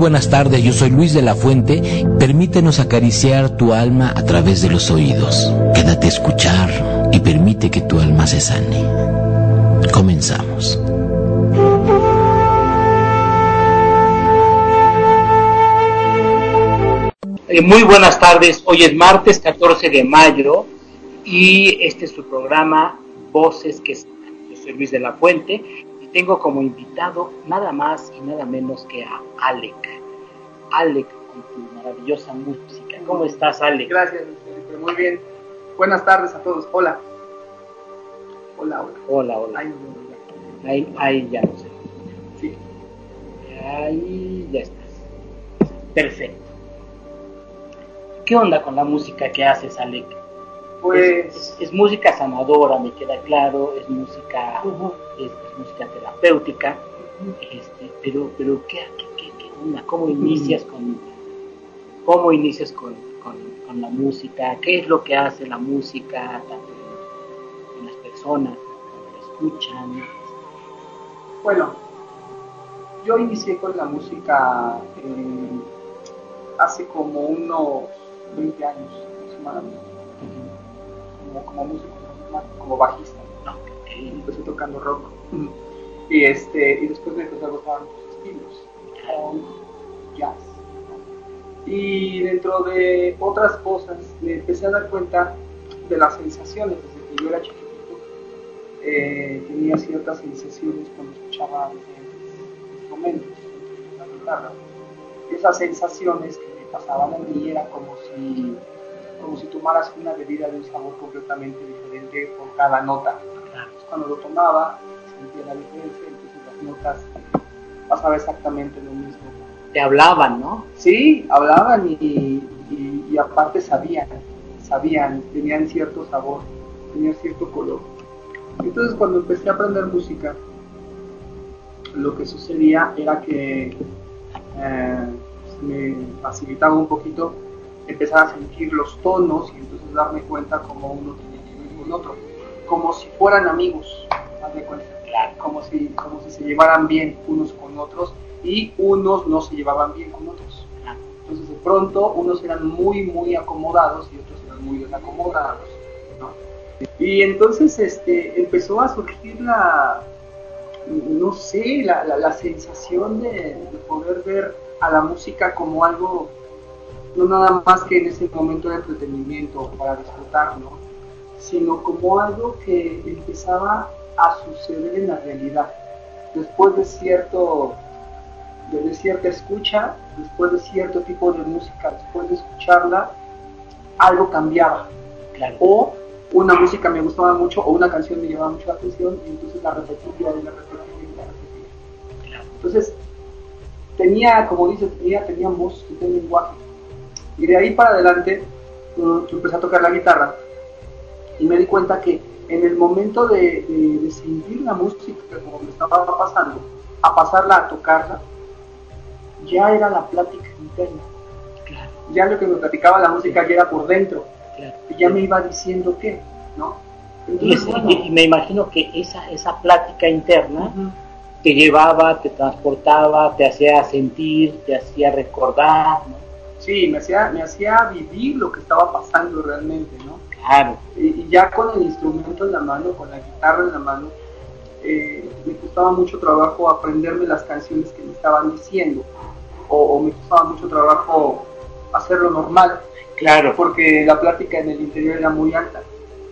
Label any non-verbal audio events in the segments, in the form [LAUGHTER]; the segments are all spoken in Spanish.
buenas tardes, yo soy Luis de la Fuente. Permítenos acariciar tu alma a través de los oídos. Quédate a escuchar y permite que tu alma se sane. Comenzamos. Eh, muy buenas tardes, hoy es martes 14 de mayo y este es su programa Voces que Yo soy Luis de la Fuente tengo como invitado nada más y nada menos que a Alec. Alec con tu maravillosa música. ¿Cómo estás, Alec? Gracias, Muy bien. Buenas tardes a todos. Hola. Hola, hola. Hola, hola. Ahí, ahí, ya no sé. Sí. Ahí ya estás. Perfecto. ¿Qué onda con la música que haces, Alec? Pues... Es, música sanadora, me queda claro, es música, es, música terapéutica, este, pero, pero ¿qué, qué, qué, onda? ¿Cómo inicias con, cómo inicias con, con, la música? ¿Qué es lo que hace la música tanto en, las personas cuando la escuchan? Bueno, yo inicié con la música eh, hace como unos 20 años aproximadamente como, músico, como bajista. Y empecé tocando rock. Y, este, y después me empezó a gustar muchos estilos, jazz. Y dentro de otras cosas me empecé a dar cuenta de las sensaciones desde que yo era chiquitito. Eh, tenía ciertas sensaciones cuando escuchaba instrumentos, la guitarra. Esas sensaciones que me pasaban a mí era como si como si tomaras una bebida de un sabor completamente diferente por cada nota. cuando lo tomaba, sentía la diferencia, entonces las notas pasaba exactamente lo mismo. Te hablaban, ¿no? Sí, hablaban y, y, aparte sabían, sabían, tenían cierto sabor, tenían cierto color. Entonces cuando empecé a aprender música, lo que sucedía era que eh, me facilitaba un poquito empezar a sentir los tonos y entonces darme cuenta cómo uno tiene que ver con otro, como si fueran amigos, como si, como si se llevaran bien unos con otros y unos no se llevaban bien con otros. Entonces de pronto unos eran muy, muy acomodados y otros eran muy desacomodados. Y entonces este, empezó a surgir la, no sé, la, la, sensación de, de poder ver a la música como algo no nada más que en ese momento de entretenimiento para disfrutar, sino como algo que empezaba a suceder en la realidad. Después de cierto de cierta escucha, después de cierto tipo de música, después de escucharla, algo cambiaba. O una música me gustaba mucho o una canción me llamaba mucho la atención y entonces la repetía y la repetía y la repetía. Entonces, tenía, como dice, tenía, tenía voz, tenía lenguaje. Y de ahí para adelante mm, empecé a tocar la guitarra y me di cuenta que en el momento de, sentir la música como me estaba pasando, a pasarla a tocarla, ya era la plática interna. Ya lo que me platicaba la música ya era por dentro. Y ya me iba diciendo qué, ¿no? y, me imagino que esa, esa plática interna te llevaba, te transportaba, te hacía sentir, te hacía recordar, ¿no? Sí, me hacía, me hacía vivir lo que estaba pasando realmente, ¿no? Claro. Y, ya con el instrumento en la mano, con la guitarra en la mano, eh, me costaba mucho trabajo aprenderme las canciones que me estaban diciendo, o, me costaba mucho trabajo hacerlo normal. Claro. Porque la plática en el interior era muy alta,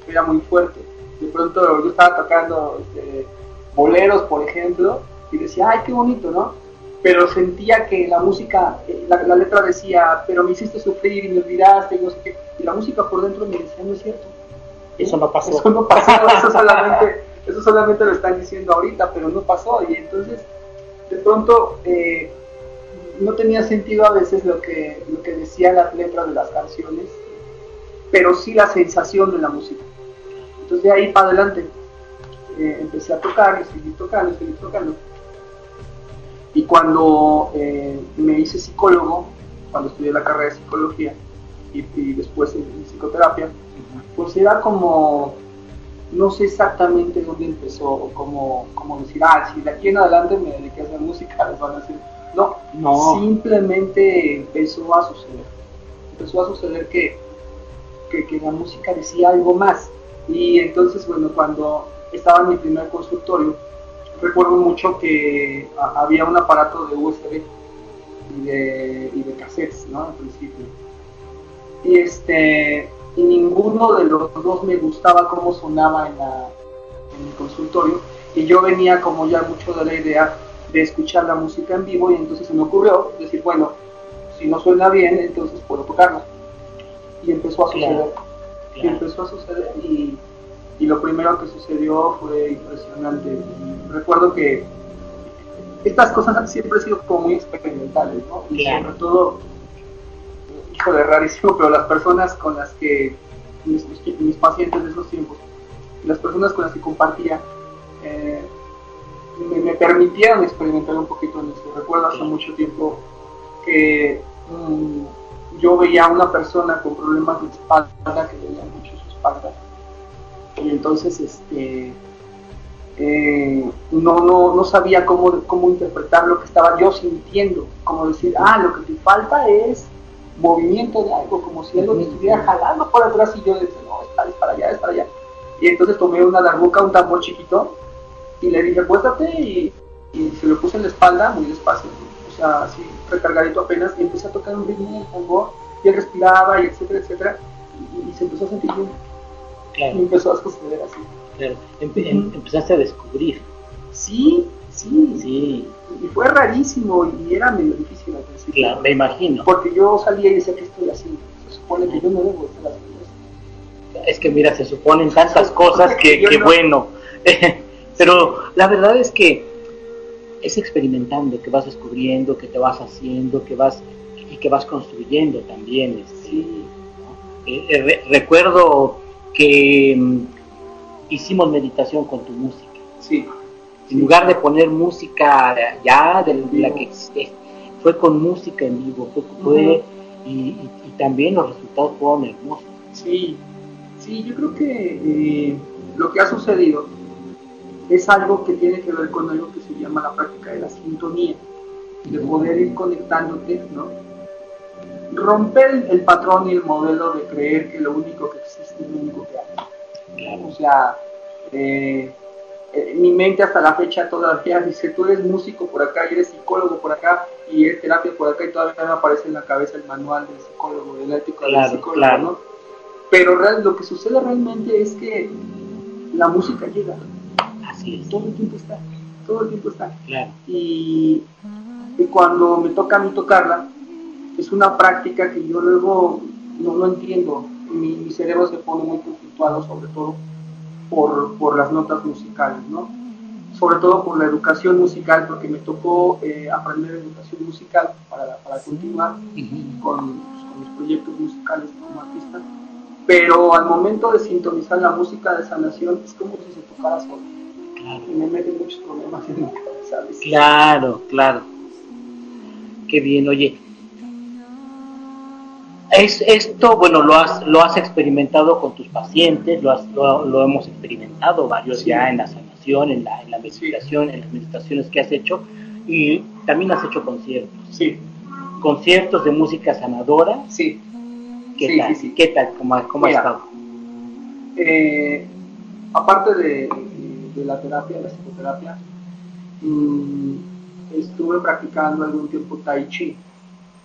era muy fuerte. De pronto yo estaba tocando este, boleros, por ejemplo, y decía, ay, qué bonito, ¿no? Pero sentía que la música, eh, la, letra decía, pero me hiciste sufrir y me olvidaste y no sé qué, y la música por dentro me decía, no es cierto. Eso no pasó. Eso no pasó, [LAUGHS] eso solamente, eso solamente lo están diciendo ahorita, pero no pasó. Y entonces, de pronto, eh, no tenía sentido a veces lo que, lo que decían las letras de las canciones, pero sí la sensación de la música. Entonces de ahí para adelante eh, empecé a tocar y seguí tocando y seguí tocando y cuando eh, me hice psicólogo, cuando estudié la carrera de psicología y, después en, psicoterapia, pues era como, no sé exactamente dónde empezó o cómo, cómo decir, ah, si de aquí en adelante me dediqué a hacer música, [LAUGHS] les van a decir, No, No. simplemente empezó a suceder. Empezó a suceder que, que, que la música decía algo más. Y entonces, bueno, cuando estaba en mi primer consultorio, recuerdo mucho que a- había un aparato de USB y de, y de cassettes, ¿no? Al principio. Y este y ninguno de los dos me gustaba cómo sonaba en, la, en mi consultorio. Y yo venía como ya mucho de la idea de escuchar la música en vivo y entonces se me ocurrió decir, bueno, si no suena bien, entonces puedo tocarla. Y empezó a suceder. Claro. Y empezó a suceder y, y lo primero que sucedió fue impresionante. Recuerdo que estas cosas siempre han sido como muy experimentales, ¿no? Y Claro. sobre todo, híjole, rarísimo, pero las personas con las que, mis, mis- pacientes de esos tiempos, las personas con las que compartía, eh, me, me permitieron experimentar un poquito en eso. Recuerdo hace mucho tiempo que mm, yo veía a una persona con problemas de espalda, que veía mucho su espalda, y entonces este eh, no, no, no sabía cómo, cómo interpretar lo que estaba yo sintiendo, como decir, ah, lo que te falta es movimiento de algo, como si algo te estuviera jalando por atrás y yo decía, no, es para, es para allá, es para allá. Y entonces tomé una darbuca, un tambor chiquito, y le dije, acuéstate, y, y se lo puse en la espalda, muy despacio, o sea, así recargadito apenas, y empecé a tocar un ritmo en el tambor, y él respiraba, y etcétera, etcétera, y, y se empezó a sentir bien, Claro, empezó a suceder así. claro. Empe- em- empezaste a descubrir. Sí, sí, Sí, y fue rarísimo, y era medio difícil al principio. claro, me imagino. Porque yo salía y decía, ¿qué estoy haciendo? Se supone que yo no debo estar haciendo esto. Es que mira, se suponen tantas cosas que, [LAUGHS] que no- bueno. [LAUGHS] Pero la verdad es que es experimentando, que vas descubriendo, que te vas haciendo, que vas y que vas construyendo también. este, Sí, Eh, eh, re- recuerdo que mm, hicimos meditación con tu música. sí, En lugar de poner música ya de la que existe, fue con música en vivo, fue, fue- y, y- y también los resultados fueron hermosos. sí, sí, yo creo que eh, lo que ha sucedido es algo que tiene que ver con algo que se llama la práctica de la sintonía, de poder ir conectándote, ¿no? Romper el, patrón y el modelo de creer que lo único que existe es lo único que hay. O sea, eh, eh, mi mente hasta la fecha todavía dice, tú eres músico por acá y eres psicólogo por acá y eres terapia por acá y todavía me aparece en la cabeza el manual del psicólogo, del ético Claro, del psicólogo, claro. ¿no? Pero real- lo que sucede realmente es que la música llega, Así es, todo el tiempo está, todo el tiempo está. claro. Y, y cuando me toca a mí tocarla, es una práctica que yo luego no, no entiendo. Mi, mi cerebro se pone muy conflictuado, sobre todo por, por las notas musicales, ¿no? Sobre todo por la educación musical, porque me tocó eh, aprender educación musical para, para continuar con, pues, con mis proyectos musicales como artista. Pero al momento de sintonizar la música de sanación, es como si se tocara solo. Claro. Y me meten muchos problemas en mi cabeza. Claro, claro. Qué bien, oye. Es, esto, bueno, lo has, lo has experimentado con tus pacientes, lo, has- lo, lo hemos experimentado varios Sí. ya en la sanación, en la, en la meditación, en las meditaciones que has hecho, y también has hecho conciertos. Sí, Conciertos de música sanadora. sí. ¿Qué Sí, tal? ¿Qué tal? ¿Cómo, cómo ha estado? Eh, aparte de, de la terapia, la psicoterapia, mm, estuve practicando algún tiempo Tai Chi.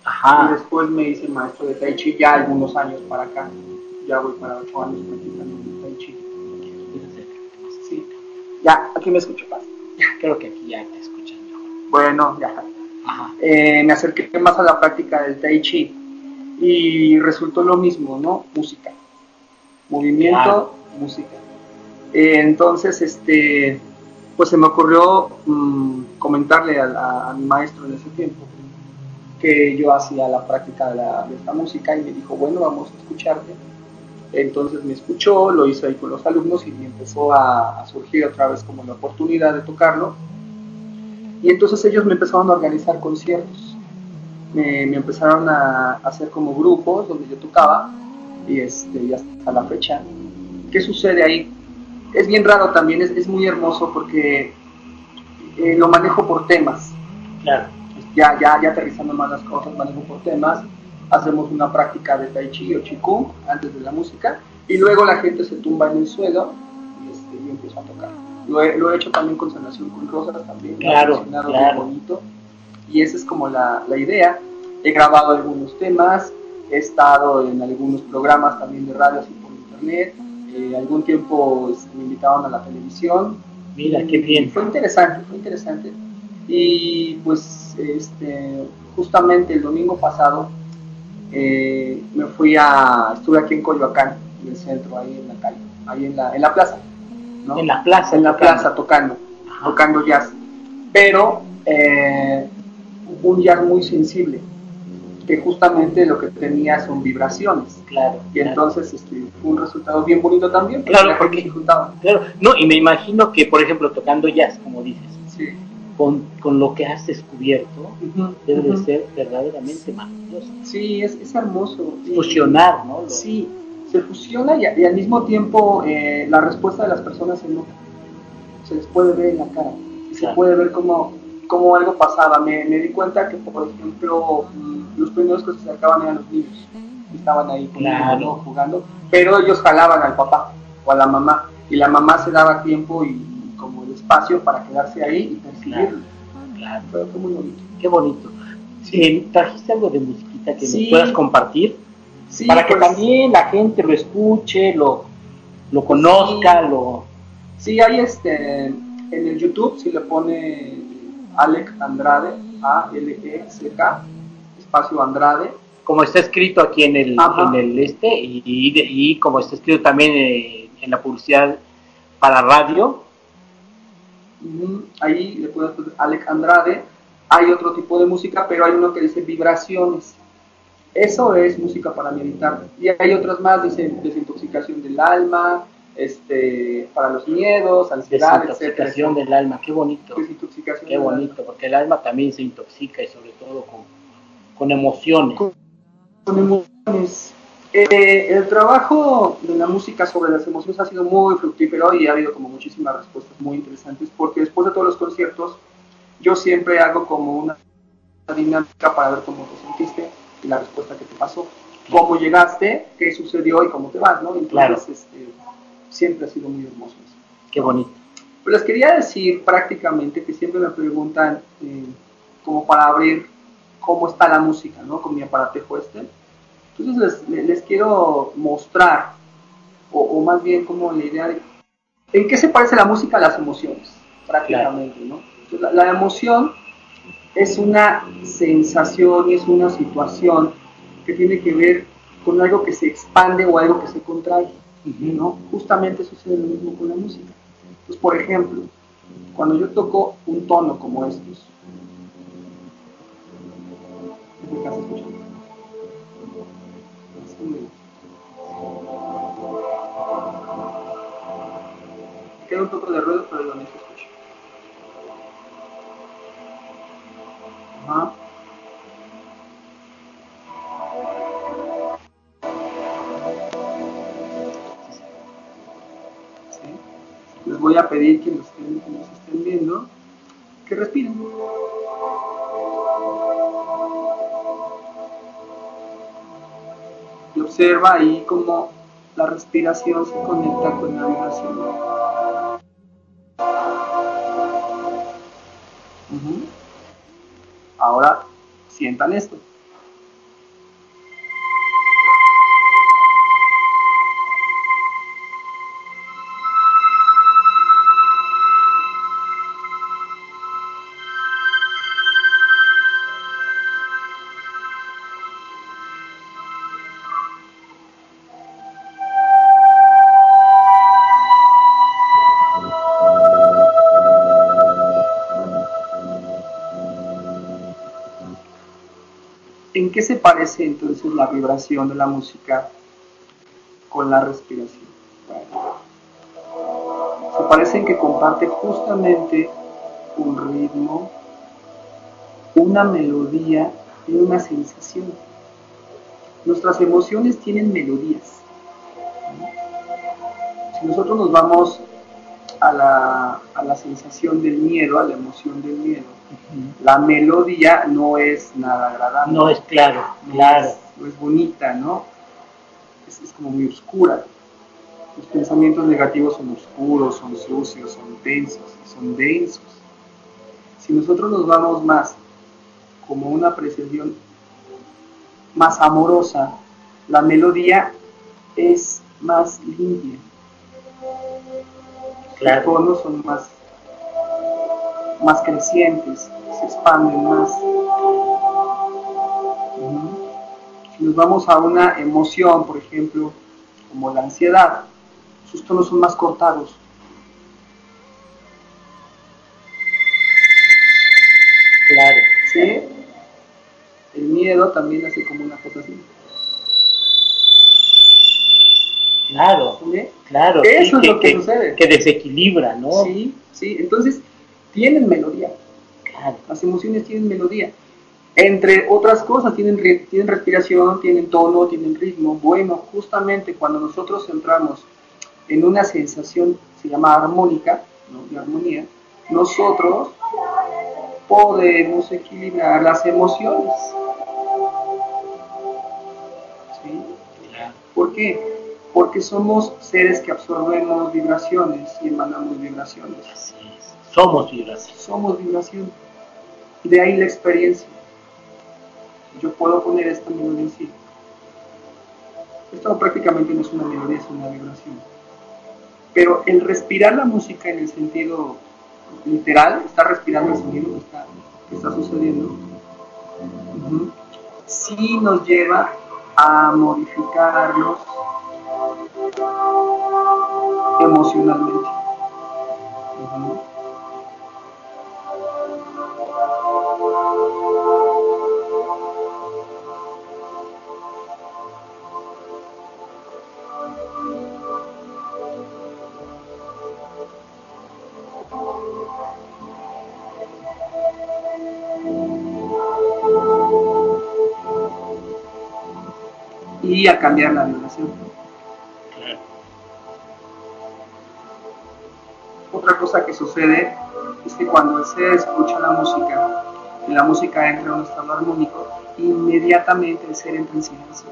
Y después me hice maestro de Tai Chi ya algunos años para acá. Ya voy para ocho años practicando Tai Chi. Sí. Ya, aquí me escucho más. Creo que aquí ya te escuchan mejor. Bueno, ya. Ajá. Eh, me acerqué más a la práctica del Tai Chi y resultó lo mismo, ¿no? Música. Movimiento, Claro. música. Eh, entonces, este, pues se me ocurrió mm, comentarle a, a mi maestro en ese tiempo que yo hacía la práctica de, la- esta música y me dijo, bueno, vamos a escucharte. Entonces me escuchó, lo hice ahí con los alumnos y me empezó a, surgir otra vez como la oportunidad de tocarlo. Y entonces ellos me empezaron a organizar conciertos. Me, me empezaron a hacer como grupos donde yo tocaba y, este, y hasta la fecha. ¿Qué sucede ahí? Es bien raro también, es, es muy hermoso porque eh, lo manejo por temas. Claro. Ya, ya, ya aterrizando más las cosas, manejo por temas, hacemos una práctica de tai chi o qigong antes de la música y luego la gente se tumba en el suelo y, este, yo empiezo a tocar. Lo he, lo he, hecho también con sanación con rosas también, claro, claro. bonito y esa es como la, la idea. He grabado algunos temas, he estado en algunos programas también de radio así por internet, eh, algún tiempo este, me invitaban a la televisión. Mira, qué bien. Fue interesante, fue interesante. Y pues este, justamente el domingo pasado eh, me fui a, estuve aquí en Coyoacán, en el centro, ahí en la calle, ahí en la, en la plaza. ¿no? En la plaza. En la plaza tocando, Ajá. tocando jazz. Pero eh, un jazz muy sensible, que justamente lo que tenía son vibraciones. Claro. Y claro. entonces este, fue un resultado bien bonito también. Claro, porque, claro, no, y me imagino que, por ejemplo, tocando jazz, como dices. Con, con lo que has descubierto, uh -huh, debe uh -huh. de ser verdaderamente maravilloso. Sí, es, es hermoso. Fusionar, ¿no? Lo... Sí, se fusiona y, y al mismo tiempo eh, la respuesta de las personas se nota. Se les puede ver en la cara. Y claro. se puede ver cómo, cómo algo pasaba. Me, me, di cuenta que, por ejemplo, los primeros que se acercaban eran los niños. Estaban ahí claro. jugando, pero ellos jalaban al papá o a la mamá. Y la mamá se daba tiempo y espacio para quedarse ahí y percibirlo. Claro. Pero fue muy bonito. Qué bonito. Sí. ¿Trajiste algo de musiquita que sí. nos puedas compartir? Sí, para que pues, también la gente lo escuche, lo, lo conozca, sí. lo... Sí, hay este, en el YouTube, si le pone Alec Andrade, A-L-E-C-K, espacio Andrade. Como está escrito aquí en el, en el este, y, y, y, como está escrito también en, en la publicidad para radio. Ahí le poner Alec Andrade. Hay otro tipo de música, pero hay uno que dice vibraciones. Eso es música para meditar. Y hay otras más, dice desintoxicación del alma, este, para los miedos, ansiedad, desintoxicación etcétera. del alma, qué bonito. Desintoxicación qué bonito, alma. porque el alma también se intoxica y sobre todo con, con emociones. Con, con emociones. Eh, el trabajo de la música sobre las emociones ha sido muy fructífero y ha habido como muchísimas respuestas muy interesantes porque después de todos los conciertos yo siempre hago como una dinámica para ver cómo te sentiste y la respuesta que te pasó, cómo llegaste, qué sucedió y cómo te vas, ¿no? Entonces, claro. este, siempre ha sido muy hermoso eso. Qué bonito. Pero les quería decir prácticamente que siempre me preguntan, eh, como para abrir, cómo está la música, ¿no? Con mi aparatejo este. Entonces les, les quiero mostrar, o, o, más bien como la idea de, ¿en qué se parece la música a las emociones? Prácticamente, claro. ¿no? Entonces, la, la emoción es una sensación y es una situación que tiene que ver con algo que se expande o algo que se contrae. ¿no? Justamente sucede lo mismo con la música. Entonces, por ejemplo, cuando yo toco un tono como estos, ¿me estás escuchando? Queda un poco de ruido, pero se escucha. Ajá. les voy a pedir que estén, que nos estén viendo que respiren. Observa ahí cómo la respiración se conecta con la vibración. Ahora sientan esto. La vibración de la música con la respiración? Se parece en que comparte justamente un ritmo, una melodía y una sensación. Nuestras emociones tienen melodías. Si nosotros nos vamos a la, a la sensación del miedo, a la emoción del miedo, la melodía no es nada agradable. No es claro, claro. No es bonita, ¿no? Es, es, como muy oscura. Los pensamientos negativos son oscuros, son sucios, son densos, son densos. Si nosotros nos vamos más como una apreciación más amorosa, la melodía es más limpia. Los tonos son más, más crecientes, se expanden más. Si nos vamos a una emoción, por ejemplo, como la ansiedad, sus tonos son más cortados. Claro. ¿Sí? El miedo también hace como una cosa así. Claro, claro. Eso es lo que, sucede. Que desequilibra, ¿no? Sí, sí. Entonces, tienen melodía. Claro. Las emociones tienen melodía. Entre otras cosas, tienen, tienen respiración, tienen tono, tienen ritmo. Bueno, justamente cuando nosotros entramos en una sensación, se llama armónica, ¿no? de armonía, nosotros podemos equilibrar las emociones. ¿Sí? ¿Por qué? porque somos seres que absorbemos vibraciones y emanamos vibraciones. Somos vibraciones. Somos vibraciones. De ahí la experiencia. Yo puedo poner esta melodía en sí. Esto prácticamente no es una melodía, es una vibración. Pero el respirar la música en el sentido literal, está respirando el sonido que está, sucediendo, sí nos lleva a modificarlos emocionalmente. Y a cambiar la vibración. Otra cosa que sucede es que cuando se escucha la música y la música entra en un estado armónico, inmediatamente el ser entra en silencio.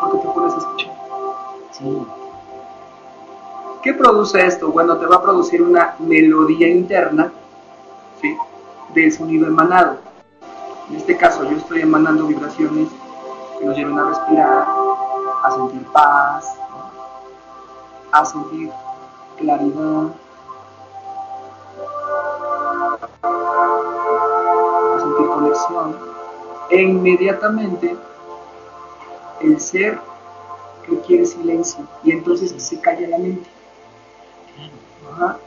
Porque te pones a escuchar. Sí. ¿Qué produce esto? Bueno, te va a producir una melodía interna ¿sí? del sonido emanado. En este caso, yo estoy emanando vibraciones que nos llevan a respirar, a sentir paz, a sentir claridad, a sentir conexión, e inmediatamente el ser requiere silencio. Y entonces se calla la mente.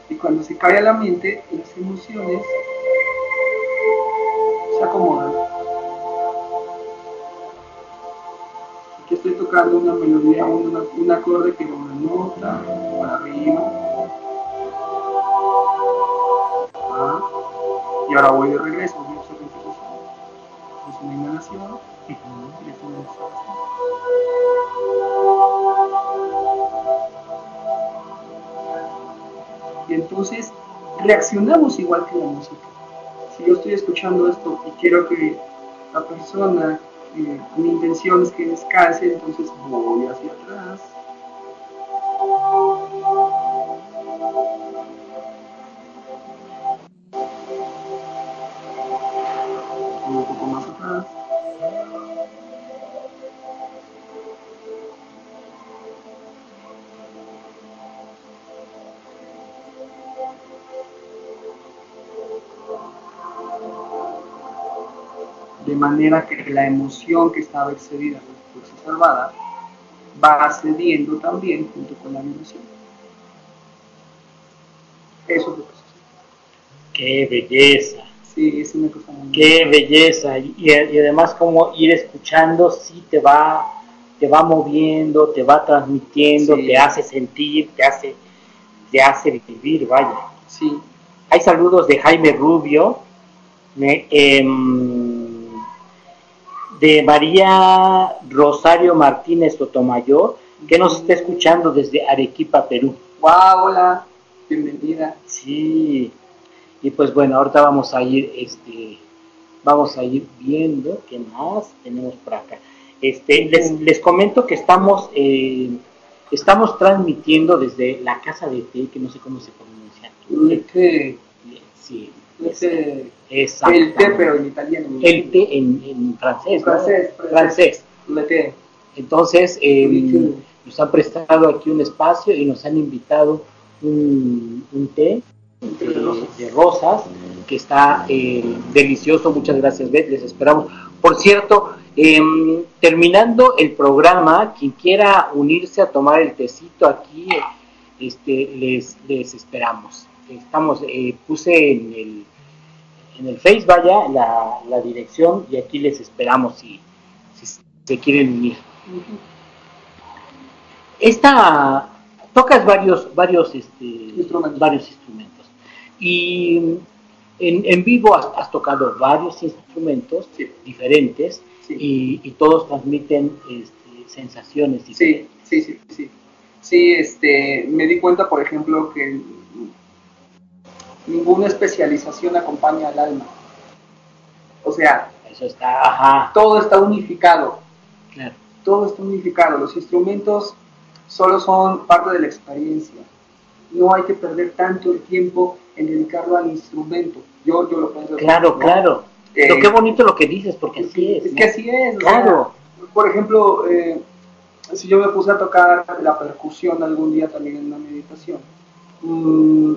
Y cuando se calla la mente, las emociones acomodan. Aquí estoy tocando una melodía, un acorde que va nota, para arriba. Ah, y ahora voy de regreso, una una. Y entonces reaccionamos igual que la música. Yo estoy escuchando esto y quiero que la persona, eh, mi intención es que descanse, entonces voy hacia atrás manera que la emoción que estaba excedida por fuerza salvada va cediendo también junto con la vibración. Eso es lo que sucede. ¡Qué belleza! Sí, es una cosa muy Qué belleza. Y, y, además como ir escuchando sí te va, te va moviendo, te va transmitiendo, Sí. te hace sentir, te hace, te hace vivir, vaya. Sí, Hay saludos de Jaime Rubio, me- em, de María Rosario Martínez Sotomayor. que nos está escuchando desde Arequipa, Perú. Wow, hola, bienvenida. Sí, y pues bueno, ahorita vamos a ir, este, vamos a ir viendo qué más tenemos por acá. Este, les, les comento que estamos, eh, estamos transmitiendo desde la casa de té, que no sé cómo se pronuncia. Té, Sí, exacto. el té, pero en italiano. El té en, en francés, ¿no? Francés, francés. Entonces, eh, nos han prestado aquí un espacio y nos han invitado un, un té Un té de, de rosas. de rosas que está eh, delicioso. Muchas gracias, Beth. Les esperamos. Por cierto, em, terminando el programa, quien quiera unirse a tomar el tecito aquí, este, les, les esperamos. Estamos, eh, puse en el, en el Face, vaya, la, la dirección y aquí les esperamos si, si se quieren unir. Esta tocas varios varios este, Instrumentos. varios instrumentos y en, en vivo has, has tocado varios instrumentos Sí. diferentes Sí. y, y todos transmiten este, sensaciones Sí, diferentes. sí, sí, sí. Sí, este, me di cuenta, por ejemplo, que ninguna especialización acompaña al alma. O sea, Eso está, ajá, todo está unificado, claro, todo está unificado. Los instrumentos solo son parte de la experiencia. No hay que perder tanto el tiempo en dedicarlo al instrumento. Yo, yo lo pienso. así, claro, ¿no? claro. Eh, Pero qué bonito lo que dices, porque así es. Es ¿no? que así es. Claro. por ejemplo, eh, si yo me puse a tocar la percusión algún día también en una meditación, mm,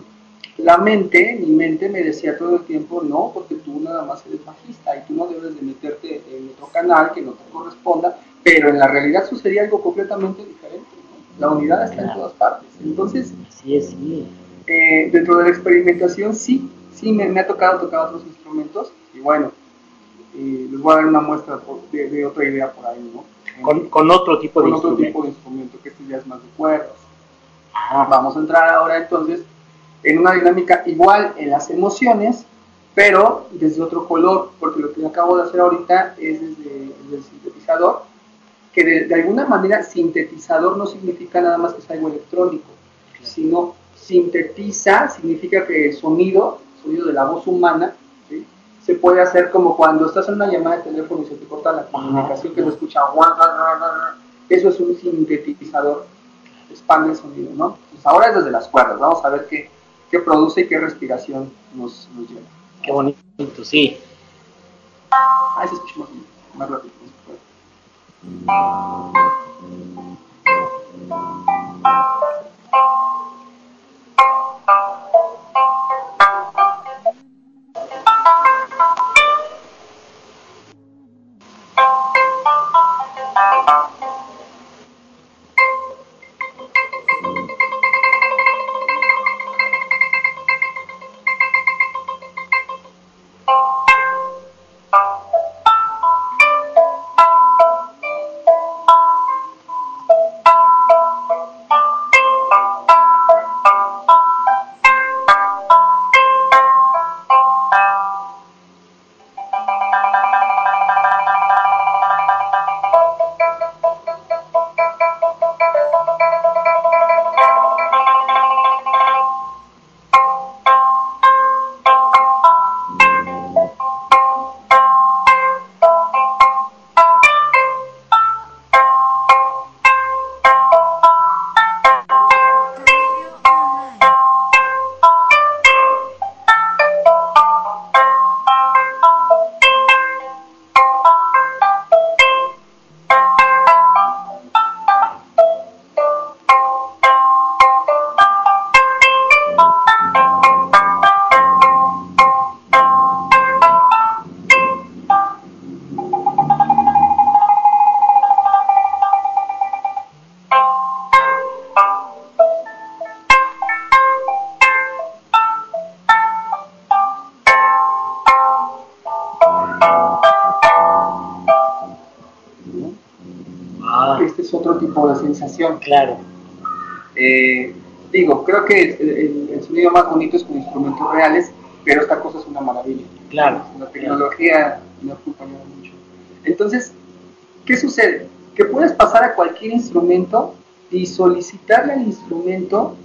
la mente, mi mente me decía todo el tiempo, no, porque tú nada más eres bajista y tú no debes de meterte en otro canal que no te corresponda, pero en la realidad sucedía algo completamente diferente. ¿no? La unidad está en todas partes. Entonces, es, sí. eh, dentro de la experimentación sí, sí me, me ha tocado tocar otros instrumentos y bueno, eh, les voy a dar una muestra por- de, de otra idea por ahí, ¿no? Con, con otro tipo Con de otro instrumento. tipo de instrumento, que este ya es más de cuerdas. Vamos a entrar ahora entonces en una dinámica igual en las emociones, pero desde otro color, porque lo que acabo de hacer ahorita es desde, desde el sintetizador, que de, de alguna manera sintetizador no significa nada más que es algo electrónico, sino sintetiza significa que el sonido, el sonido de la voz humana, ¿sí? se puede hacer como cuando estás en una llamada de teléfono y se te corta la comunicación, que se escucha eso es un sintetizador, expande el sonido, ¿no? Entonces ahora es desde las cuerdas, vamos a ver qué, qué produce y qué respiración nos, nos lleva. Qué bonito, sí. Ah, se escucha más, más rápido. Ah, sensación. claro. Eh, digo, creo que el, el- el sonido más bonito es con instrumentos reales, pero esta cosa es una maravilla. Claro. La tecnología me ha acompañado mucho. Entonces, ¿qué sucede? Que puedes pasar a cualquier instrumento y solicitarle al instrumento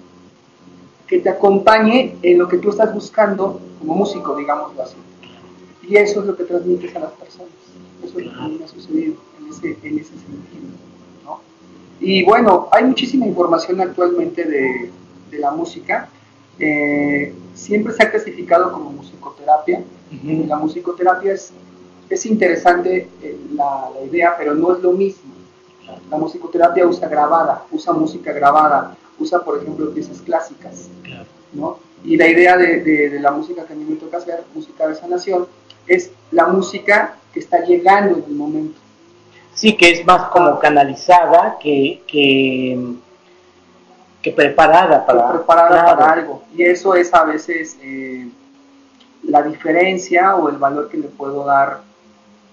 que te acompañe en lo que tú estás buscando como músico, digámoslo así. Y eso es lo que transmites a las personas. Eso es lo que me ha sucedido en ese, en ese sentido. Y bueno, hay muchísima información actualmente de, de la música. Eh, siempre se ha clasificado como musicoterapia. La musicoterapia es, es interesante eh, la, la, idea, pero no es lo mismo. La musicoterapia usa grabada, usa música grabada, usa, por ejemplo, piezas clásicas. ¿no? Y la idea de, de, de, la música que a mí me toca hacer, música de sanación, es la música que está llegando en el momento. Sí, que es más como canalizada que, que, que preparada para, preparada claro. para algo. Y eso es a veces eh, la diferencia o el valor que le puedo dar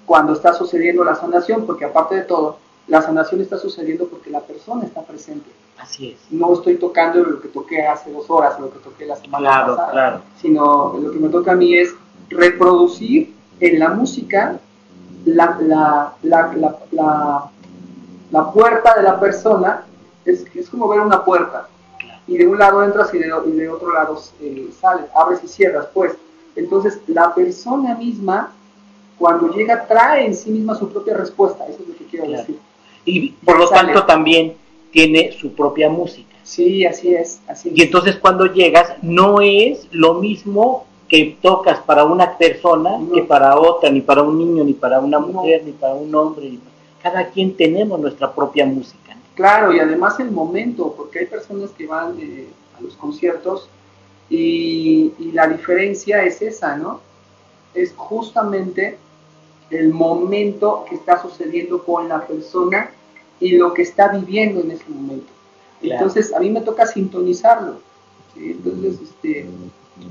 cuando está sucediendo la sanación, porque aparte de todo, la sanación está sucediendo porque la persona está presente. Así es. No estoy tocando lo que toqué hace dos horas, lo que toqué la semana claro, pasada, claro. sino lo que me toca a mí es reproducir en la música la, la, la, la, la puerta de la persona, es, es, como ver una puerta, y de un lado entras y de, y de otro lado eh, sales, abres y cierras, pues. Entonces, la persona misma, cuando llega, trae en sí misma su propia respuesta, eso es lo que quiero Claro. decir. Y por lo Sale. tanto también tiene su propia música. Sí, así es, así Y entonces cuando llegas no es lo mismo que tocas para una persona No. que para otra, ni para un niño, ni para una No. mujer, ni para un hombre. ni- Cada quien tenemos nuestra propia música. ¿no? Claro, y además el momento, porque hay personas que van eh, a los conciertos y, y la diferencia es esa, ¿no? Es justamente el momento que está sucediendo con la persona y lo que está viviendo en ese momento. Claro. Entonces, a mí me toca sintonizarlo. ¿sí? Entonces, este,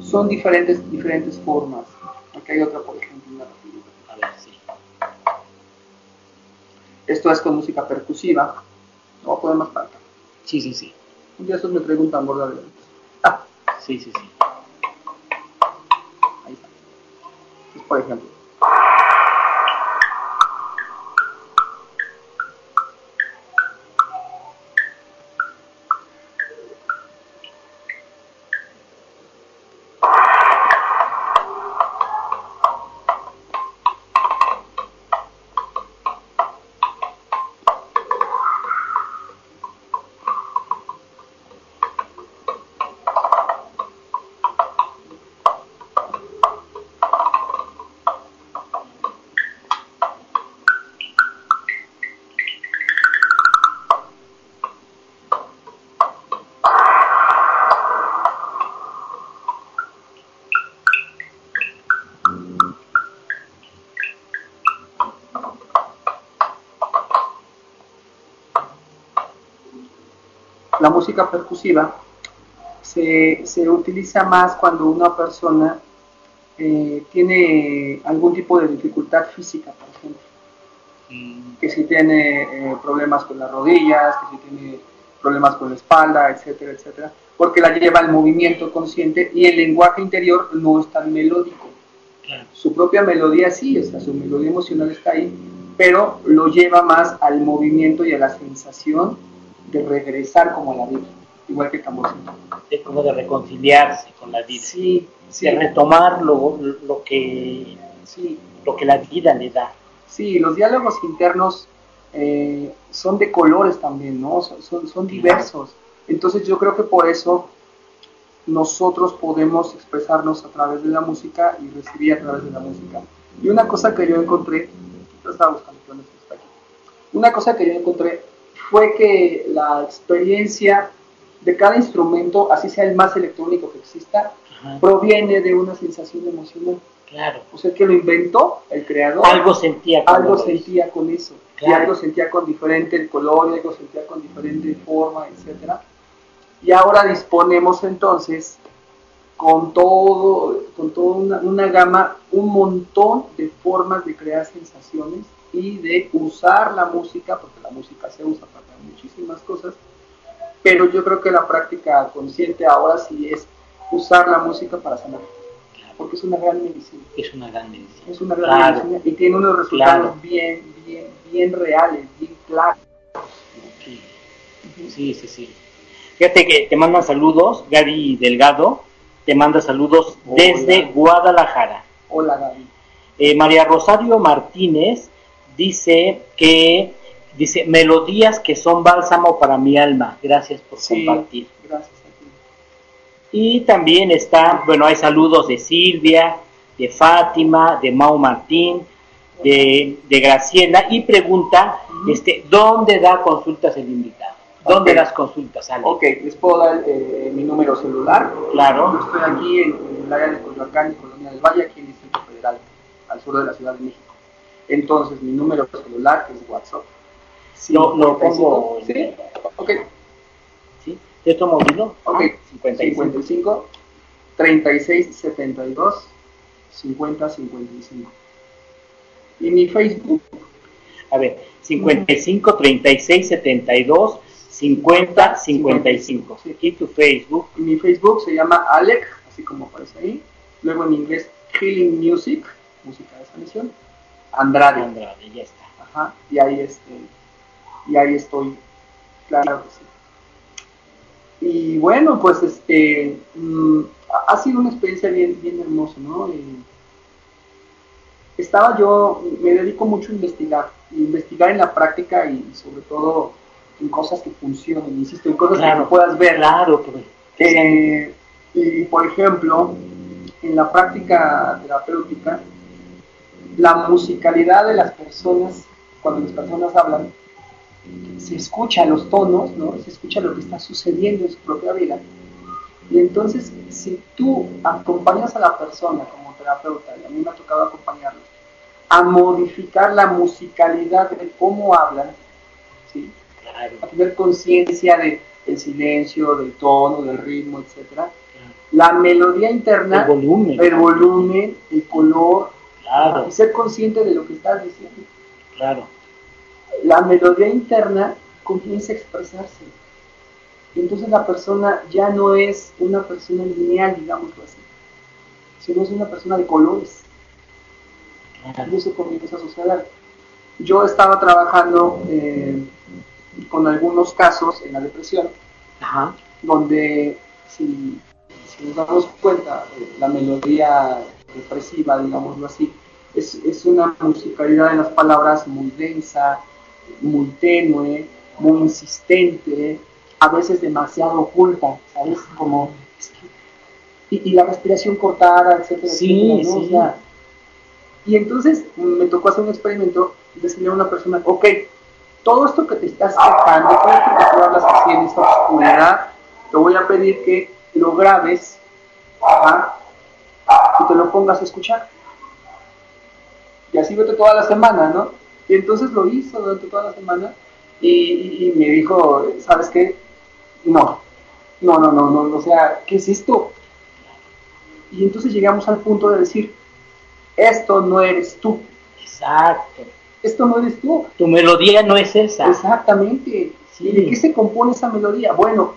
son diferentes, diferentes formas. Aquí hay otra, por ejemplo, una. A ver, sí. Esto es con música percusiva. No podemos para acá. Sí, sí, sí. Un día esos me traigo un tambor de adelante. Sí, sí, sí. Ahí está. Entonces, por ejemplo. La música percusiva se, se utiliza más cuando una persona eh, tiene algún tipo de dificultad física, por ejemplo. Mm, que si tiene eh, problemas con las rodillas, que si tiene problemas con la espalda, etcétera, etcétera, porque la lleva al movimiento consciente y el lenguaje interior no es tan melódico. Claro. Su propia melodía sí, o sea, su melodía emocional está ahí, pero lo lleva más al movimiento y a la sensación de regresar como a la vida, igual que tamborcito. Es como de reconciliarse con la vida. Sí, sí, De retomar lo, lo, que, sí. lo que la vida le da. Sí, los diálogos internos eh, son de colores también, ¿no? Son, son, son diversos. Entonces yo creo que por eso nosotros podemos expresarnos a través de la música y recibir a través de la música. Y una cosa que yo encontré, yo estaba buscando, pero no está aquí. Una cosa que yo encontré fue que la experiencia de cada instrumento, así sea el más electrónico que exista, Ajá. proviene de una sensación emocional. Claro. O sea, el que lo inventó, el creador, Algo sentía. cuando algo sentía con eso y Claro. algo sentía con diferente color y algo sentía con diferente forma, etcétera. Y ahora disponemos entonces con todo, con toda una, una gama, un montón de formas de crear sensaciones y de usar la música, porque la música se usa para muchísimas cosas, pero yo creo que la práctica consciente ahora sí es usar la música para sanar, porque es una gran medicina. Es una gran medicina. Es una gran Claro. medicina y tiene unos resultados Claro. bien, bien, bien reales, bien claros. Sí. Sí, sí, sí. Fíjate que te mandan saludos, Gary Delgado, te manda saludos Hola. desde Guadalajara. Hola, Gaby. Eh, María Rosario Martínez dice que dice melodías que son bálsamo para mi alma. Gracias por Sí, compartir. gracias a ti. Y también está, bueno, hay saludos de Silvia, de Fátima, de Mau Martín, de, de Graciela y pregunta, este, ¿dónde da consultas el invitado? ¿Dónde Ok. das consultas, Ale? Ok, les puedo dar eh, mi número celular. Claro. Yo estoy aquí en, en el área de Coyoacán y Colonia del Valle, aquí en el Distrito Federal, al sur de la Ciudad de México. Entonces, mi número celular es WhatsApp. Lo- lo 55. pongo Sí, ok, ¿Sí? ¿De tu móvil? ok. 55. 55 36 72 50 55. Y mi Facebook, A ver, 55 36 72 50 55. Sí. Aquí tu Facebook. y mi Facebook se llama Alec, así como aparece ahí. Luego en inglés Healing Music, música de sanación. Andrade. Andrade, ya está. Ajá, y ahí este, y ahí estoy, claro que sí. Y bueno, pues este, mm, ha- sido una experiencia bien, bien hermosa, ¿no? Eh, estaba yo, me dedico mucho a investigar, investigar en la práctica y sobre todo en cosas que funcionen, insisto, en cosas que Claro. tú puedas ver. Claro que Eh, y por ejemplo, en la práctica terapéutica, la musicalidad de las personas, cuando las personas hablan, se escucha los tonos, ¿no? Se escucha lo que está sucediendo en su propia vida. Y entonces, si tú acompañas a la persona como terapeuta, y a mí me ha tocado acompañarlos, a modificar la musicalidad de cómo hablan, ¿sí? Claro, a tener conciencia de el silencio, del tono, del ritmo, etcétera. claro. La melodía El interna, volumen. el volumen, el color, Claro, y ser consciente de lo que estás diciendo. claro. La melodía interna comienza a expresarse. Y entonces la persona ya no es una persona lineal, digámoslo así, sino es una persona de colores. claro. y eso comienza a suceder. Yo estaba trabajando eh, con algunos casos en la depresión, Ajá. donde si, si nos damos cuenta, eh, la melodía depresiva, digámoslo así, es, es una musicalidad en las palabras muy densa, muy tenue, muy insistente, a veces demasiado oculta, ¿sabes? Como, y, y la respiración cortada, etcétera, Sí, etcétera, ¿no? O sí. sea, y entonces me tocó hacer un experimento, decirle a una persona, ok, todo esto que te estás quejando, todo esto que tú hablas así en esta oscuridad, te voy a pedir que lo grabes ajá, y te lo pongas a escuchar. Y así vete toda la semana, ¿no? Y entonces lo hizo durante toda la semana y, y- y me dijo, ¿sabes qué? No, no, no, no, no, o sea, ¿qué es esto? Y entonces llegamos al punto de decir, esto no eres tú, Exacto. esto no eres tú. Tu melodía no es esa. Exactamente. Sí. ¿Y de qué se compone esa melodía? Bueno,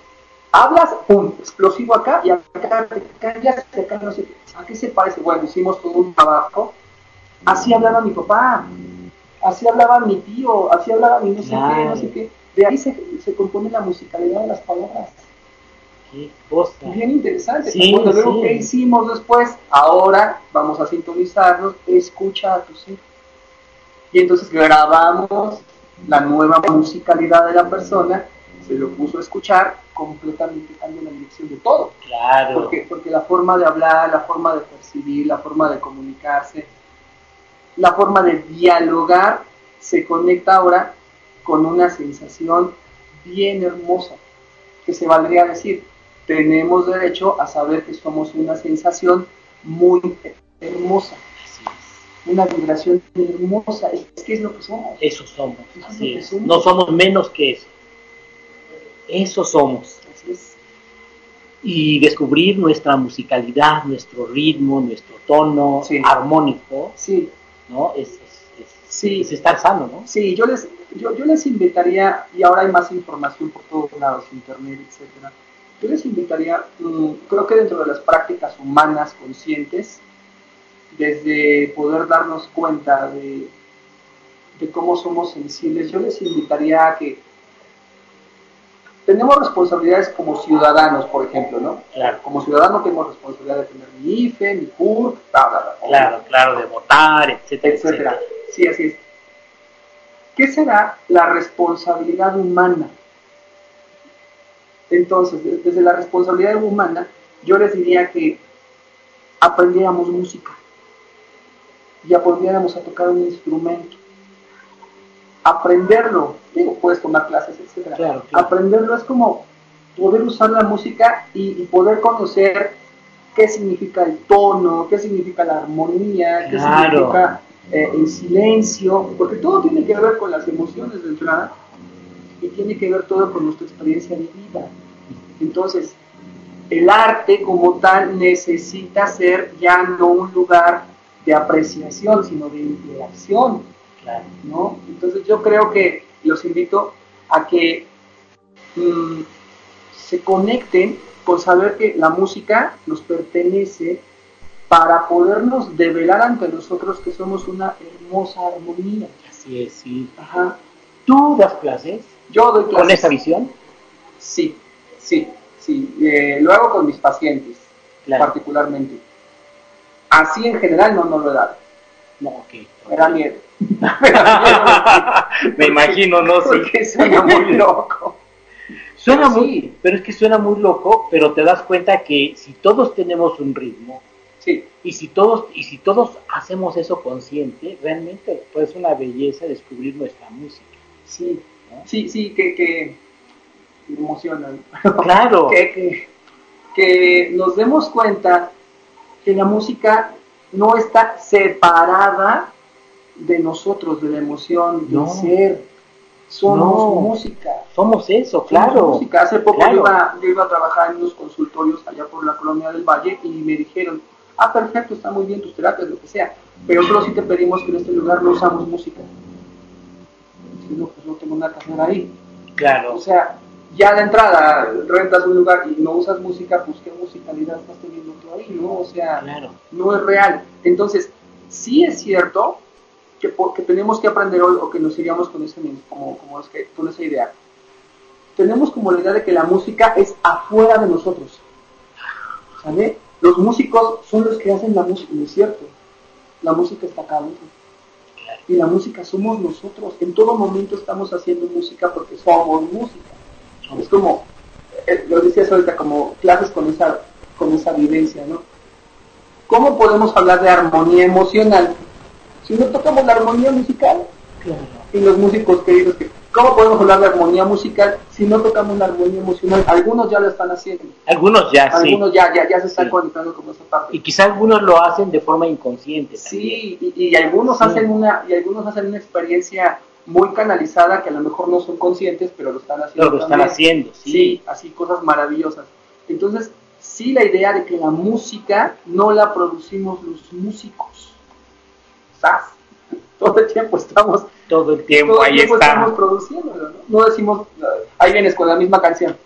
hablas, pum, explosivo acá y acá te callas, y acá no sé. ¿A qué se parece? Bueno, hicimos todo un trabajo. Así hablaba mi papá, así hablaba mi tío, así hablaba mi no sé qué, no sé qué. De ahí se, se compone la musicalidad de las palabras. Qué cosa. Bien interesante. Sí, Bueno, luego, sí. ¿qué hicimos después? Ahora vamos a sintonizarnos, escucha a tus hijos. Y entonces grabamos la nueva musicalidad de la persona, se lo puso a escuchar, completamente cambia la dirección de todo. Claro. Porque, porque la forma de hablar, la forma de percibir, la forma de comunicarse, la forma de dialogar se conecta ahora con una sensación bien hermosa, que se valdría decir, tenemos derecho a saber que somos una sensación muy hermosa, Así es. una vibración hermosa, es que es lo que somos. Eso somos. Es Así es. somos. No somos menos que eso. Eso somos. Así es. Y descubrir nuestra musicalidad, nuestro ritmo, nuestro tono Sí. armónico, Sí, ¿no? Es, es, es- Sí. es estar sano, ¿no? Sí, yo les, yo, yo les invitaría, y ahora hay más información por todos lados, internet, etcétera. Yo les invitaría, mm, creo que dentro de las prácticas humanas conscientes, desde poder darnos cuenta de, de cómo somos sensibles, yo les invitaría a que tenemos responsabilidades como ciudadanos, por ejemplo, ¿no? Claro. Como ciudadano tengo responsabilidad de tener mi IFE, mi CURP, bla, bla, bla. Claro, claro, de votar, etcétera, etcétera. etcétera. Sí, así es. ¿Qué será la responsabilidad humana? Entonces, de- desde la responsabilidad humana, yo les diría que aprendiéramos música y aprendiéramos a tocar un instrumento. Aprenderlo, digo, puedes tomar clases, etcétera. Claro, claro. Aprenderlo es como poder usar la música y, y poder conocer qué significa el tono, qué significa la armonía, qué Claro. significa eh, el silencio, porque todo tiene que ver con las emociones de entrada y tiene que ver todo con nuestra experiencia de vida. Entonces, el arte como tal necesita ser ya no un lugar de apreciación, sino de interacción. ¿No? Entonces yo creo que los invito a que mm, se conecten con saber que la música nos pertenece para podernos develar ante nosotros que somos una hermosa armonía. Así es, sí. Ajá. ¿Tú das clases Yo doy con clases. esa visión? Sí, sí, sí. Eh, lo hago con mis pacientes, Claro. particularmente. Así en general no, no lo he dado. No, ok. [LAUGHS] Me da miedo. Me imagino, ¿no? Sí. Porque suena muy loco. Suena Pero muy, sí. pero es que suena muy loco, pero te das cuenta que si todos tenemos un ritmo Sí, y si todos y si todos hacemos eso consciente, realmente pues es una belleza descubrir nuestra música. sí, ¿no? sí, sí, que, que me emocionan. [LAUGHS] Claro. que, que, que nos demos cuenta que la música no está separada de nosotros, de la emoción, del No. ser. Somos No. música. Somos eso, Somos claro. música. Hace poco Claro. yo, iba, yo iba a trabajar en unos consultorios allá por la colonia del Valle y me dijeron, ah, perfecto, está muy bien tus terapias, lo que sea, pero solo sí te pedimos que en este lugar no usamos música. Si no, pues no tengo nada que hacer ahí. Claro. O sea, ya de entrada rentas un lugar y no usas música, pues qué musicalidad estás teniendo tú ahí, ¿no? O sea, Claro. no es real. Entonces, sí es cierto que, que tenemos que aprender hoy o que nos iríamos con, ese, como, como es que, con esa idea. Tenemos como la idea de que la música es afuera de nosotros. ¿Sale? Los músicos son los que hacen la música, no es cierto. La música está acá adentro. Y la música somos nosotros. En todo momento estamos haciendo música porque somos música. Es como, eh, lo decías ahorita, como clases con esa, con esa vivencia, ¿no? ¿Cómo podemos hablar de armonía emocional si no tocamos la armonía musical? Claro. Y los músicos queridos, que, ¿cómo podemos hablar de armonía musical si no tocamos la armonía emocional? Algunos ya lo están haciendo. Algunos ya, sí. Algunos ya, ya, ya se están Sí. conectando con esa parte. Y quizá algunos lo hacen de forma inconsciente. Sí, y, y algunos Sí. hacen una, y algunos hacen una experiencia muy canalizada que a lo mejor no son conscientes, pero lo están haciendo. Pero lo están haciendo, sí. Sí, así cosas maravillosas. Entonces, sí la idea de que la música no la producimos los músicos. [LAUGHS] Todo el tiempo estamos, Todo el tiempo todo el ahí tiempo está. estamos produciéndolo, ¿no? No decimos, ahí vienes con la misma canción.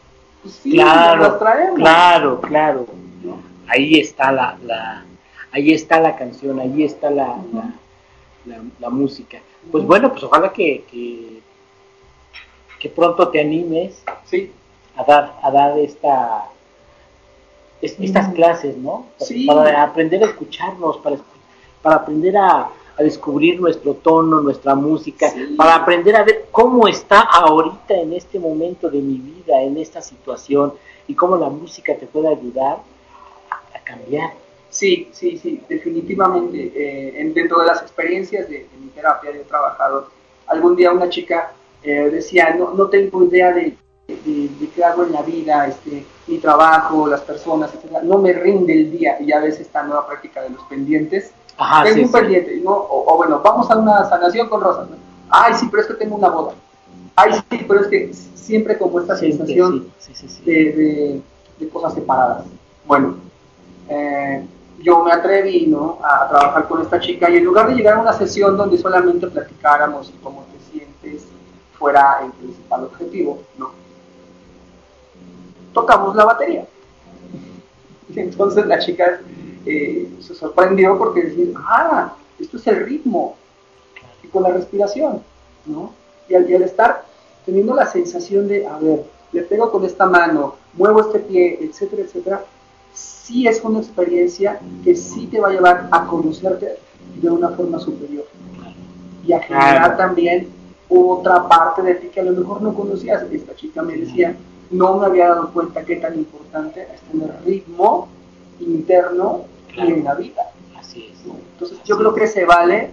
Pues sí, claro, las traemos. claro, claro. Ahí está la, la, ahí está la canción, ahí está la, la, la- la música. Pues bueno, pues ojalá que, que, que pronto te animes Sí, a dar, a dar esta, es- estas clases, ¿no? Sí. Para aprender a escucharnos, para, para aprender a, a descubrir nuestro tono, nuestra música, Sí. para aprender a ver cómo está ahorita en este momento de mi vida, en esta situación, y cómo la música te puede ayudar a cambiar. Sí, sí, sí, definitivamente. eh, en- dentro de las experiencias de, de mi terapia, yo he trabajado. Algún día una chica eh, decía, no, no tengo idea de, de, de qué hago en la vida, este, mi trabajo, las personas, etcétera. No me rinde el día. Y ya ves esta nueva práctica de los pendientes. Ajá, tengo sí, un sí. pendiente, ¿no? O, o bueno, vamos a una sanación con rosas. ¿no? Ay, sí, pero es que tengo una boda. Ay, sí, pero es que siempre como esta Siempre, sensación sí. de cosas separadas. Bueno, eh, yo me atreví ¿no? a trabajar con esta chica y en lugar de llegar a una sesión donde solamente platicáramos y cómo te sientes, fuera el principal objetivo, ¿no? tocamos la batería. Y [LAUGHS] entonces la chica eh, se sorprendió porque decía, ah, esto es el ritmo y con la respiración, ¿no? Y al, y al estar teniendo la sensación de, a ver, le pego con esta mano, muevo este pie, etcétera, etcétera, sí es una experiencia que sí te va a llevar a conocerte de una forma superior y a generar también otra parte de ti que a lo mejor no conocías. Esta chica me decía, no me había dado cuenta qué tan importante es tener ritmo interno y en la vida. Así es. Entonces yo creo que se vale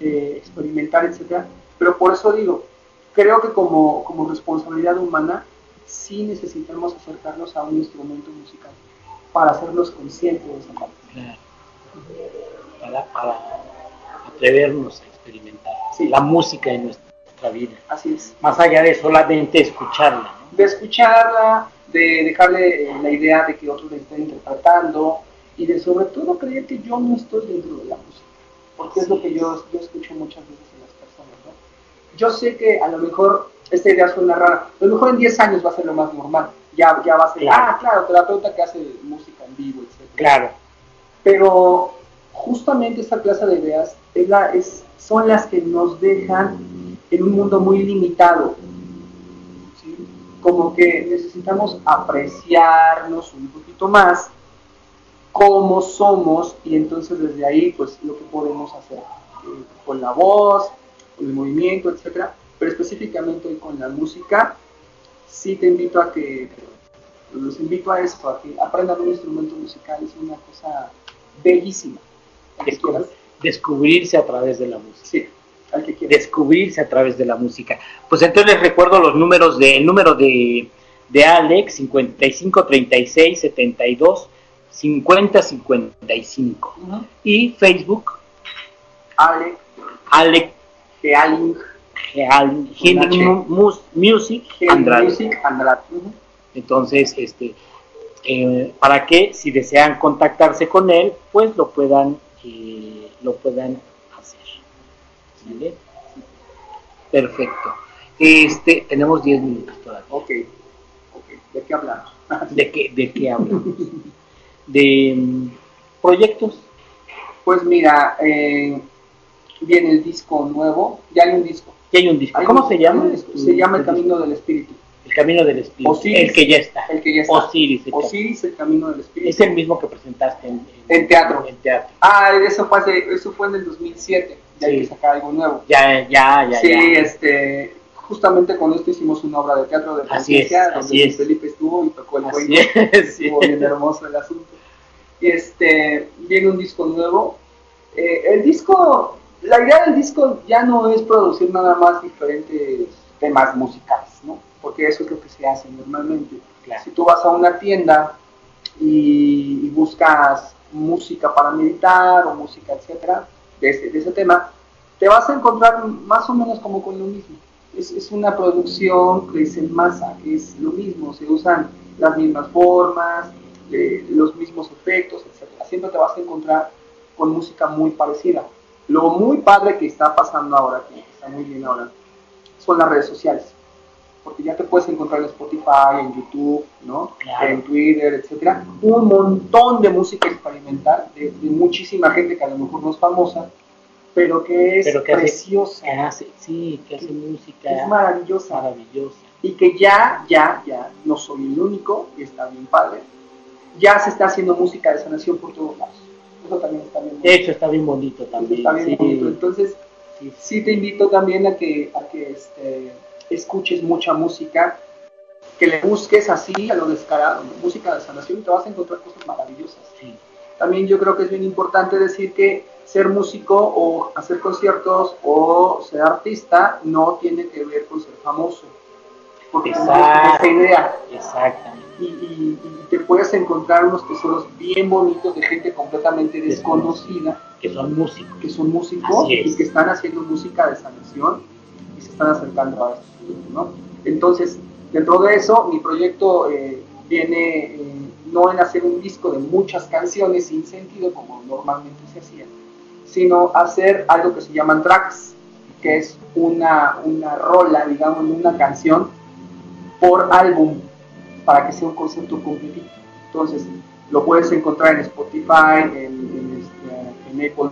eh, experimentar, etcétera, pero por eso digo, creo que como, como responsabilidad humana sí necesitamos acercarnos a un instrumento musical para hacernos conscientes de esa parte. Claro. Para, para atrevernos a experimentar la música en nuestra vida. Así es. Más allá de solamente escucharla. ¿no? De escucharla, de dejarle eh, la idea de que otros la estén interpretando y de sobre todo creer que yo no estoy dentro de la música. Porque es lo que yo, yo escucho muchas veces en las personas. ¿no? Yo sé que a lo mejor esta idea suena rara, a lo mejor en 10 años va a ser lo más normal. Ya, ya va a ser, Claro. ah, claro, terapeuta que hace música en vivo, etc. Claro. Pero justamente esta clase de ideas es la, es, son las que nos dejan en un mundo muy limitado. Como que necesitamos apreciarnos un poquito más cómo somos y entonces desde ahí pues lo que podemos hacer eh, con la voz, con el movimiento, etcétera, pero específicamente hoy con la música, sí te invito a que, los invito a esto, a que aprendan un instrumento musical, es una cosa bellísima. Descubrirse a través de la música. Sí, al que quieras. Descubrirse a través de la música. Pues entonces les recuerdo los números de, el número de, de Alex, 55 36 72 50 55. Ujú. Y Facebook, Ale, Alex Gealing. Mu- Mus- Music Gealing Andrade. Music Andrade. Ujú. Entonces, este, eh, para que si desean contactarse con él, pues lo puedan, eh, lo puedan. Perfecto. Este, tenemos 10 minutos todavía. Ok, ok, ¿de qué hablamos? [LAUGHS] ¿De qué, de qué hablamos? De mm, proyectos. Pues mira, eh, viene el disco nuevo, ya hay un disco. Ya hay un disco. Hay ¿Cómo un- se llama? un Se llama El Camino del Espíritu. El Camino del Espíritu. Osiris. el que ya está. El que ya está. Osiris. el Osiris, El Camino del Espíritu. Es el mismo que presentaste en, En teatro. En teatro. Ah, eso fue, hace- eso fue en el 2007, ya hay Sí. que sacar algo nuevo. Ya, ya, ya. sí, ya. este, justamente con esto hicimos una obra de teatro de conciencia, donde es. Felipe estuvo y tocó el Así cuento. es. [LAUGHS] Estuvo bien hermoso el asunto. Y este, viene un disco nuevo. Eh, el disco, la idea del disco ya no es producir nada más diferentes temas musicales, ¿no? Porque eso es lo que se hace normalmente. Claro. Si tú vas a una tienda y, y buscas música para meditar o música, etcétera, de ese, tema, te vas a encontrar más o menos como con lo mismo. Es, es una producción que es en masa, es lo mismo, se usan las mismas formas, eh, los mismos efectos, etcétera. Siempre te vas a encontrar con música muy parecida. Lo muy padre que está pasando ahora, que está muy bien ahora, son las redes sociales. Porque ya te puedes encontrar en Spotify, en YouTube, ¿no? Claro. en Twitter, etcétera, un montón de música experimental de, de muchísima gente que a lo mejor no es famosa, pero que es Pero que hace- preciosa, que hace, sí, que hace música es maravillosa maravillosa. y que ya, ya, ya, no soy el único y está bien padre, ya se está haciendo música de sanación por todos lados. Eso también está bien. De hecho, está bien bonito Eso también. está bien sí. bonito. Entonces, Sí. sí te invito también a que, a que este, escuches mucha música, que le busques así a lo descarado, ¿no? música de sanación y te vas a encontrar cosas maravillosas. Sí. También yo creo que es bien importante decir que ser músico o hacer conciertos o ser artista no tiene que ver con ser famoso. Porque esta idea. Exactamente. Y, y- y te puedes encontrar unos tesoros bien bonitos de gente completamente desconocida Que son músicos. que son músicos y que están haciendo música de sanación están acercando a esto, ¿no? Entonces, dentro de eso, mi proyecto eh, viene eh, no en hacer un disco de muchas canciones sin sentido como normalmente se hacía, sino hacer algo que se llaman tracks, que es una, una rola, digamos, una canción por álbum para que sea un concepto completito. Entonces, lo puedes encontrar en Spotify, en, en, este, en Apple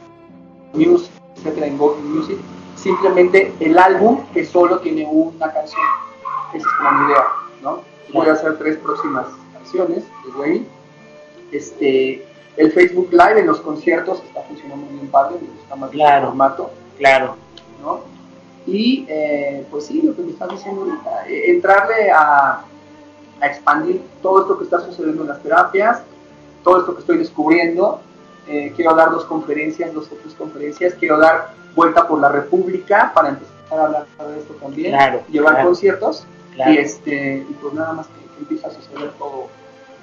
Music, etcétera, en Google Music. Simplemente el álbum que solo tiene una canción. Esa es como mi idea. ¿no? Voy a hacer tres próximas acciones desde ahí. Este, el Facebook Live en los conciertos está funcionando muy bien padre, me gusta más Claro. el formato, Claro. ¿no? Y eh, pues sí, lo que me estás diciendo ahorita, eh, entrarle a, a expandir todo esto que está sucediendo en las terapias, todo esto que estoy descubriendo. Eh, quiero dar dos conferencias, dos o tres conferencias, quiero dar vuelta por la República para empezar a hablar de esto también, Claro, llevar claro. conciertos Claro. y este y pues nada más que, que empiece a suceder todo,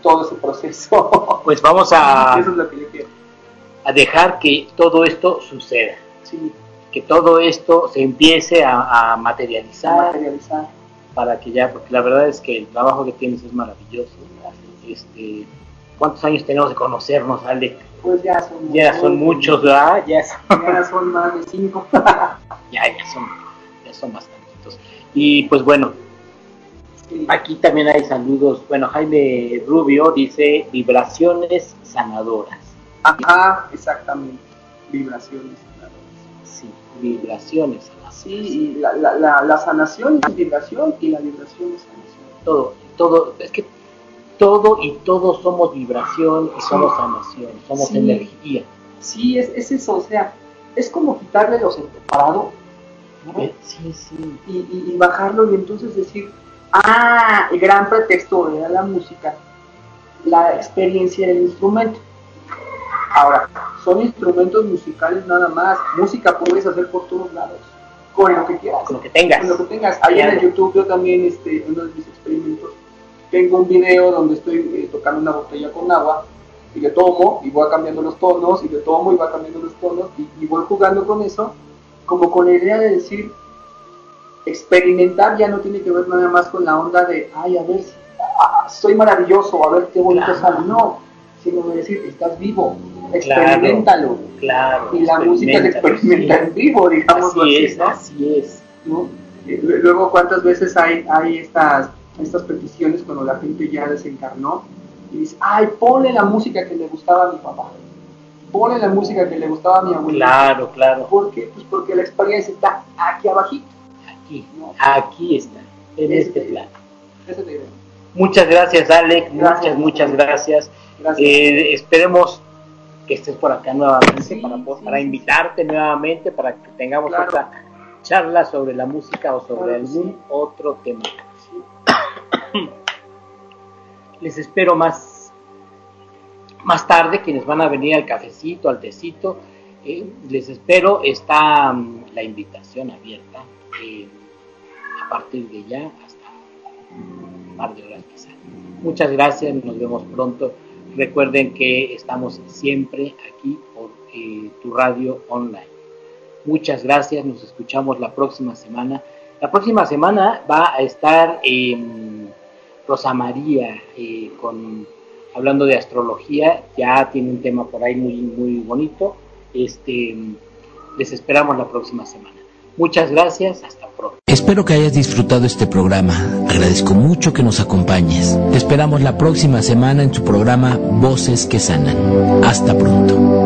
todo ese proceso. [LAUGHS] Pues vamos a, Eso es lo que yo quiero. a dejar que todo esto suceda, Sí, que todo esto se empiece a, a materializar materializar. para que ya, porque la verdad es que el trabajo que tienes es maravilloso. Este, ¿Cuántos años tenemos de conocernos, Ale? Pues ya son, Ya son muchos, ¿verdad? Ya son, Ya son más de cinco. [LAUGHS] ya, ya son, ya son bastantitos. Y pues bueno, Sí. aquí también hay saludos. Bueno, Jaime Rubio dice vibraciones sanadoras. Ajá, exactamente. Vibraciones. Sí, vibraciones sanadoras. Sí, y la, la, la, la sanación es vibración y la vibración es sanación. Todo, todo, es que todo y todos somos vibración y somos sanación, somos Sí. energía. Sí, es, es eso, o sea, es como quitarle los separados ¿no? Eh, Sí, sí. y, y, y bajarlo y entonces decir, ah, el gran pretexto era la música, la experiencia del instrumento. Ahora, son instrumentos musicales nada más, música puedes hacer por todos lados, con lo que quieras. Con lo que tengas. Con lo que tengas. Ahí en el. YouTube yo también, este, uno de mis experimentos, tengo un video donde estoy eh, tocando una botella con agua y le tomo y voy cambiando los tonos y le tomo y va cambiando los tonos y, y voy jugando con eso, como con la idea de decir, experimentar ya no tiene que ver nada más con la onda de, ay, a ver, si, ah, soy maravilloso, a ver qué bonito Claro. sale. No, sino de decir, estás vivo, experimentalo. Claro. Y la música se experimenta, sí. en vivo, digamos Así es, ¿no? así es. ¿no? Eh, lu- Luego, ¿cuántas veces hay, hay estas, estas peticiones cuando la gente ya desencarnó y dice, ay, ponle la música que le gustaba a mi papá, ponle la música que le gustaba a mi abuelo? Claro, claro. ¿Por qué? Pues porque la experiencia está aquí abajito. Aquí, ¿no? aquí está, en este plano. Esa es la idea. Muchas gracias, Alec. Gracias. Muchas, muchas gracias. Gracias. Eh, esperemos que estés por acá nuevamente Sí, para, sí, para sí, invitarte nuevamente para que tengamos Claro. otra charla sobre la música o sobre Claro algún otro tema. [COUGHS] Les espero más, más tarde, quienes van a venir al cafecito, al tecito. eh, les espero, está mm, la invitación abierta eh, a partir de ya hasta un par de horas quizá. Muchas gracias, nos vemos pronto. Recuerden que estamos siempre aquí por eh, tu radio online. Muchas gracias, nos escuchamos la próxima semana. La próxima semana va a estar eh, Rosa María eh, con, hablando de astrología, ya tiene un tema por ahí muy, muy bonito. Este, les esperamos la próxima semana. Muchas gracias, hasta pronto. Espero que hayas disfrutado este programa. Agradezco mucho que nos acompañes. Te esperamos la próxima semana en tu programa Voces que Sanan. Hasta pronto.